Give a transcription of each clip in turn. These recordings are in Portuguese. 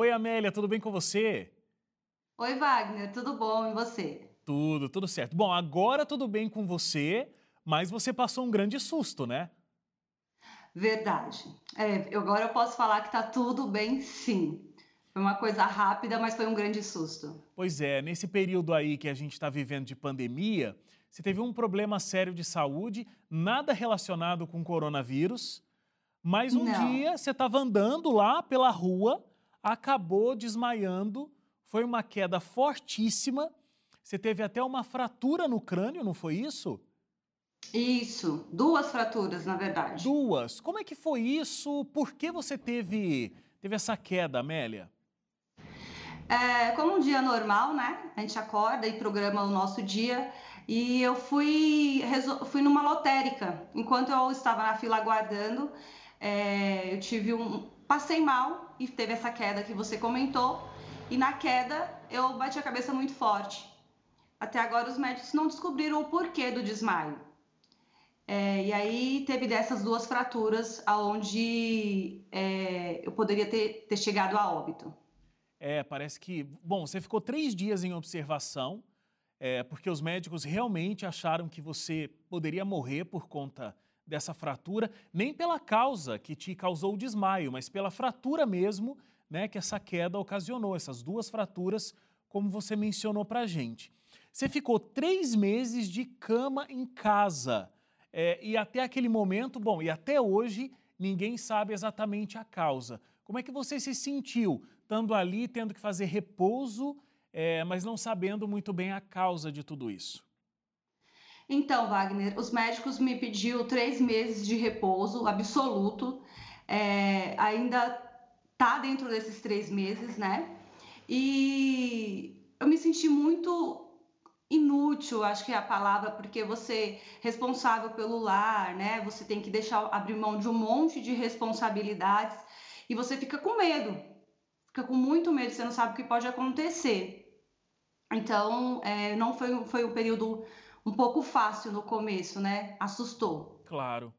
Oi, Amélia, tudo bem com você? Oi, Wagner, tudo bom e você? Tudo, tudo certo. Bom, agora tudo bem com você, mas você passou um grande susto, né? Verdade. É, agora eu posso falar que tá tudo bem, sim. Foi uma coisa rápida, mas foi um grande susto. Pois é, nesse período aí que a gente está vivendo de pandemia, você teve um problema sério de saúde, nada relacionado com coronavírus, mas um Não. dia você estava andando lá pela rua, acabou desmaiando, foi uma queda fortíssima, você teve até uma fratura no crânio, não foi isso? Isso, duas fraturas, na verdade. Duas. Como é que foi isso? Por que você teve, teve essa queda, Amélia? É, como um dia normal, né? A gente acorda e programa o nosso dia. E eu fui, fui numa lotérica. Enquanto eu estava na fila aguardando, é, eu tive um. Passei mal e teve essa queda que você comentou. E na queda eu bati a cabeça muito forte. Até agora os médicos não descobriram o porquê do desmaio. É, e aí teve dessas duas fraturas aonde é, eu poderia ter, ter chegado a óbito. É, parece que. Bom, você ficou três dias em observação, é, porque os médicos realmente acharam que você poderia morrer por conta dessa fratura, nem pela causa que te causou o desmaio, mas pela fratura mesmo, né, que essa queda ocasionou, essas duas fraturas, como você mencionou pra gente. Você ficou três meses de cama em casa. é, e até aquele momento, bom, e até hoje, ninguém sabe exatamente a causa. Como é que você se sentiu estando ali, tendo que fazer repouso, é, mas não sabendo muito bem a causa de tudo isso? Então, Wagner, os médicos me pediu três meses de repouso absoluto. É, ainda tá dentro desses três meses, né? E eu me senti muito inútil, acho que é a palavra, porque você é responsável pelo lar, né? Você tem que deixar abrir mão de um monte de responsabilidades e você fica com medo, fica com muito medo, você não sabe o que pode acontecer. Então, é, não foi, foi um período um pouco fácil no começo, né? Assustou. Claro.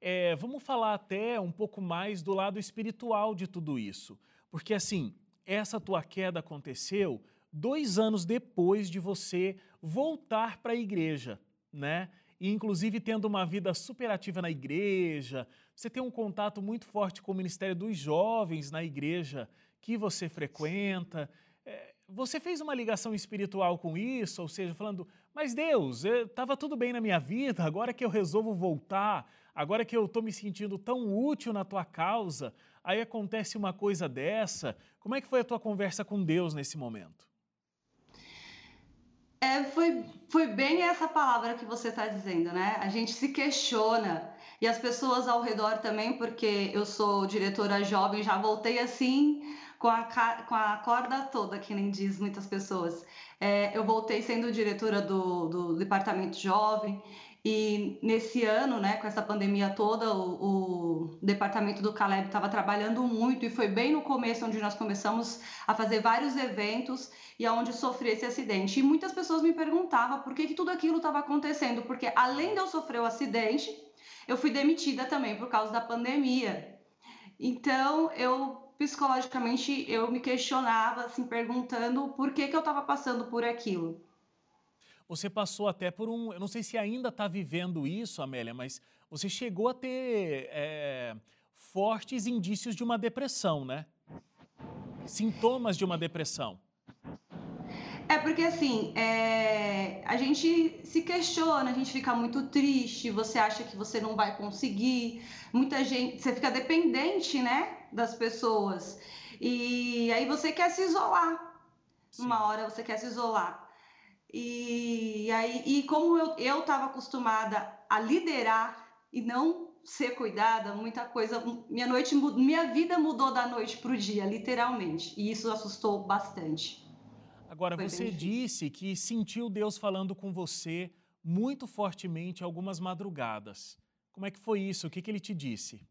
É, vamos falar até um pouco mais do lado espiritual de tudo isso. Porque, assim, essa tua queda aconteceu dois anos depois de você voltar para a igreja, né? E, inclusive, tendo uma vida superativa na igreja, você tem um contato muito forte com o Ministério dos Jovens na igreja que você frequenta. É, você fez uma ligação espiritual com isso, ou seja, falando, mas Deus, estava tudo bem na minha vida, agora que eu resolvo voltar, agora que eu estou me sentindo tão útil na tua causa, aí acontece uma coisa dessa. Como é que foi a tua conversa com Deus nesse momento? É, foi, foi bem essa palavra que você está dizendo, né? A gente se questiona e as pessoas ao redor também, porque eu sou diretora jovem, já voltei assim com a, com a corda toda, que nem diz muitas pessoas. É, eu voltei sendo diretora do, do departamento jovem e nesse ano, né, com essa pandemia toda, o, o departamento do Caleb estava trabalhando muito e foi bem no começo onde nós começamos a fazer vários eventos e aonde sofri esse acidente. E muitas pessoas me perguntavam por que, que tudo aquilo estava acontecendo, porque além de eu sofrer o acidente, eu fui demitida também por causa da pandemia. Então, eu psicologicamente eu me questionava assim perguntando por que que eu estava passando por aquilo. Você passou até por um. Eu não sei se ainda está vivendo isso, Amélia, mas você chegou a ter é, fortes indícios de uma depressão, né? Sintomas de uma depressão. É porque assim, é, a gente se questiona, a gente fica muito triste, você acha que você não vai conseguir, muita gente, você fica dependente, né, das pessoas. E aí você quer se isolar. Sim. Uma hora você quer se isolar. E, aí, e como eu eu estava acostumada a liderar e não ser cuidada, muita coisa, minha noite, minha vida mudou da noite para o dia, literalmente. E isso assustou bastante. Agora, Foi você disse que sentiu Deus falando com você muito fortemente algumas madrugadas. Como é que foi isso? O que, que ele te disse?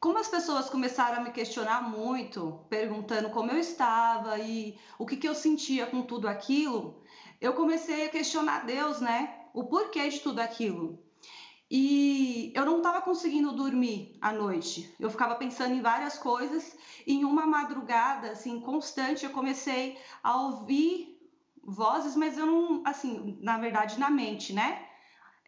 Como as pessoas começaram a me questionar muito, perguntando como eu estava e o que, que eu sentia com tudo aquilo, eu comecei a questionar Deus, né? O porquê de tudo aquilo. E eu não estava conseguindo dormir à noite. Eu ficava pensando em várias coisas. E em uma madrugada, assim, constante, eu comecei a ouvir vozes, mas eu não, assim, na verdade, na mente, né?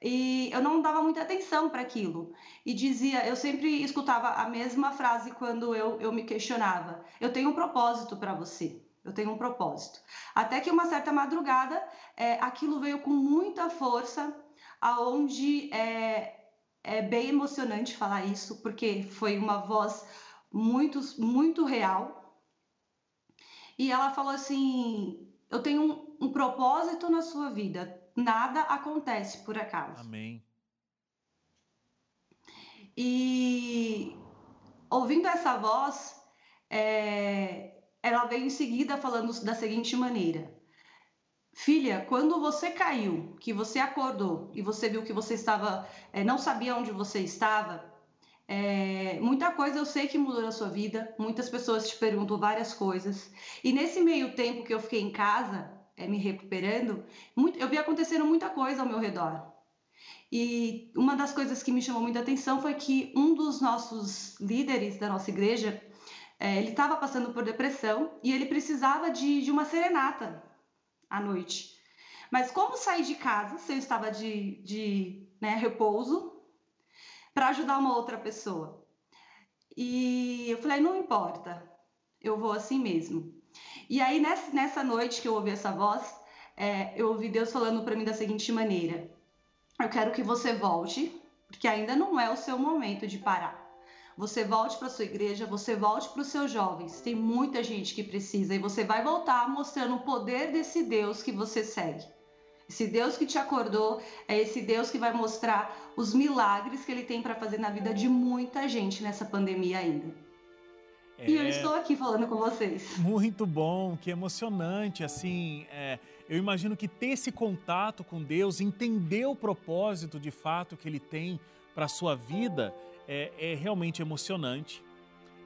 E eu não dava muita atenção para aquilo. E dizia, eu sempre escutava a mesma frase quando eu, eu me questionava: Eu tenho um propósito para você. Eu tenho um propósito. Até que uma certa madrugada, é, aquilo veio com muita força aonde é, é bem emocionante falar isso, porque foi uma voz muito, muito real. E ela falou assim: Eu tenho um, um propósito na sua vida, nada acontece por acaso. Amém. E ouvindo essa voz, é, ela veio em seguida falando da seguinte maneira: Filha, quando você caiu, que você acordou e você viu que você estava, é, não sabia onde você estava, é, muita coisa eu sei que mudou na sua vida, muitas pessoas te perguntam várias coisas. E nesse meio tempo que eu fiquei em casa, é, me recuperando, muito, eu vi acontecendo muita coisa ao meu redor. E uma das coisas que me chamou muita atenção foi que um dos nossos líderes da nossa igreja, é, ele estava passando por depressão e ele precisava de, de uma serenata à noite. Mas como sair de casa se eu estava de, de né, repouso para ajudar uma outra pessoa? E eu falei, não importa, eu vou assim mesmo. E aí nessa, noite que eu ouvi essa voz, é, eu ouvi Deus falando para mim da seguinte maneira: eu quero que você volte, porque ainda não é o seu momento de parar. Você volte para sua igreja, você volte para os seus jovens. Tem muita gente que precisa e você vai voltar mostrando o poder desse Deus que você segue. Esse Deus que te acordou é esse Deus que vai mostrar os milagres que ele tem para fazer na vida de muita gente nessa pandemia ainda. É... E eu estou aqui falando com vocês. Muito bom, que emocionante. Assim, é, eu imagino que ter esse contato com Deus, entender o propósito de fato que Ele tem para a sua vida, é, é realmente emocionante.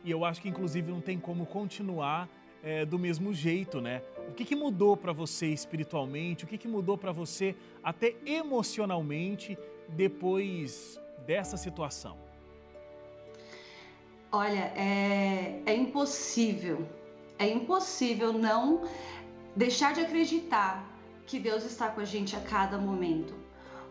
E eu acho que, inclusive, não tem como continuar é, do mesmo jeito, né? O que, que mudou para você espiritualmente? O que, que mudou para você até emocionalmente depois dessa situação? Olha, é, é impossível, é impossível não deixar de acreditar que Deus está com a gente a cada momento.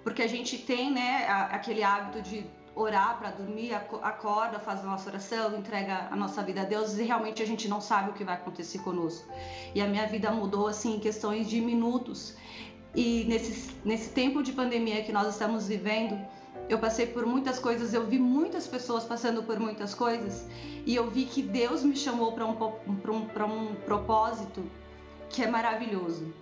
Porque a gente tem, né, aquele hábito de orar para dormir, acorda, faz a nossa oração, entrega a nossa vida a Deus e realmente a gente não sabe o que vai acontecer conosco. E a minha vida mudou assim em questões de minutos. E nesse, nesse tempo de pandemia que nós estamos vivendo, eu passei por muitas coisas, eu vi muitas pessoas passando por muitas coisas e eu vi que Deus me chamou para um, um, um propósito que é maravilhoso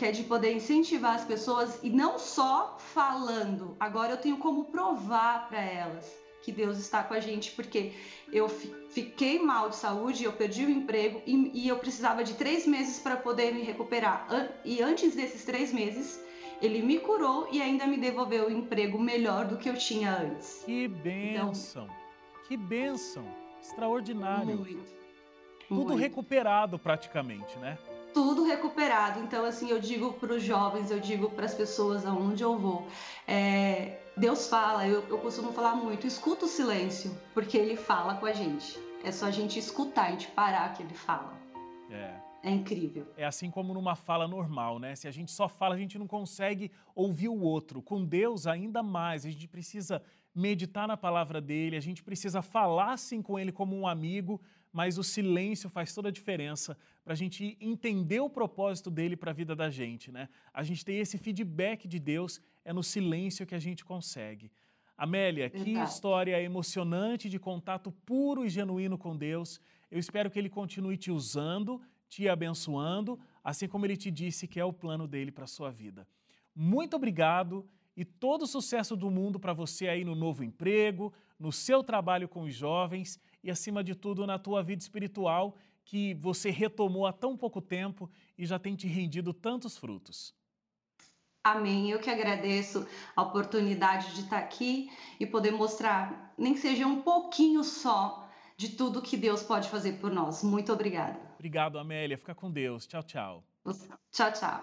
que é de poder incentivar as pessoas e não só falando. Agora eu tenho como provar para elas que Deus está com a gente, porque eu fiquei mal de saúde, eu perdi o emprego e, e eu precisava de três meses para poder me recuperar. E antes desses três meses, ele me curou e ainda me devolveu o emprego melhor do que eu tinha antes. Que bênção! Então, que bênção! Extraordinário! Muito, Tudo muito. recuperado praticamente, né? tudo recuperado. Então, assim, eu digo para os jovens, eu digo para as pessoas aonde eu vou. É, Deus fala, eu, eu costumo falar muito, escuta o silêncio, porque Ele fala com a gente. É só a gente escutar, a gente parar que Ele fala. É. É incrível. É assim como numa fala normal, né? Se a gente só fala, a gente não consegue ouvir o outro. Com Deus, ainda mais. A gente precisa meditar na palavra dele, a gente precisa falar assim com ele como um amigo, mas o silêncio faz toda a diferença para a gente entender o propósito dele para a vida da gente, né? A gente tem esse feedback de Deus, é no silêncio que a gente consegue. Amélia, que história emocionante de contato puro e genuíno com Deus. Eu espero que ele continue te usando, te abençoando, assim como ele te disse que é o plano dele para a sua vida. Muito obrigado e todo o sucesso do mundo para você aí no novo emprego, no seu trabalho com os jovens e, acima de tudo, na tua vida espiritual que você retomou há tão pouco tempo e já tem te rendido tantos frutos. Amém. Eu que agradeço a oportunidade de estar aqui e poder mostrar, nem que seja um pouquinho só, de tudo que Deus pode fazer por nós. Muito obrigada. Obrigado, Amélia. Fica com Deus. Tchau, tchau. Tchau, tchau.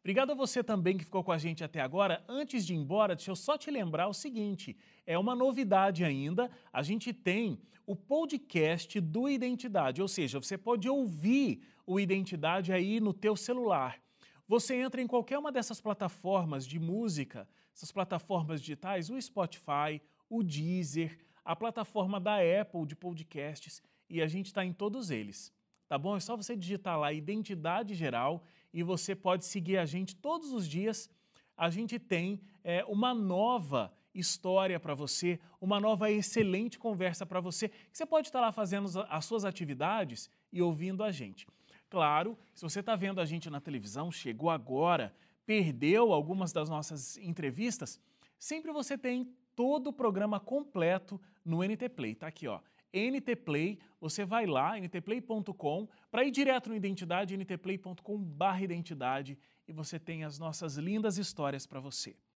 Obrigado a você também que ficou com a gente até agora. Antes de ir embora, deixa eu só te lembrar o seguinte: é uma novidade ainda. A gente tem o podcast do Identidade, ou seja, você pode ouvir o Identidade aí no teu celular. Você entra em qualquer uma dessas plataformas de música, essas plataformas digitais, o Spotify, o Deezer, a plataforma da Apple de podcasts, e a gente está em todos eles. Tá bom? É só você digitar lá Identidade Geral e você pode seguir a gente todos os dias. A gente tem é, uma nova história para você, uma nova excelente conversa para você, que você pode estar lá fazendo as suas atividades e ouvindo a gente. Claro, se você está vendo a gente na televisão, chegou agora, perdeu algumas das nossas entrevistas, sempre você tem todo o programa completo no NT Play. Tá aqui, ó. NT Play, você vai lá, ntplay.com, para ir direto no Identidade, ntplay.com/identidade e você tem as nossas lindas histórias para você.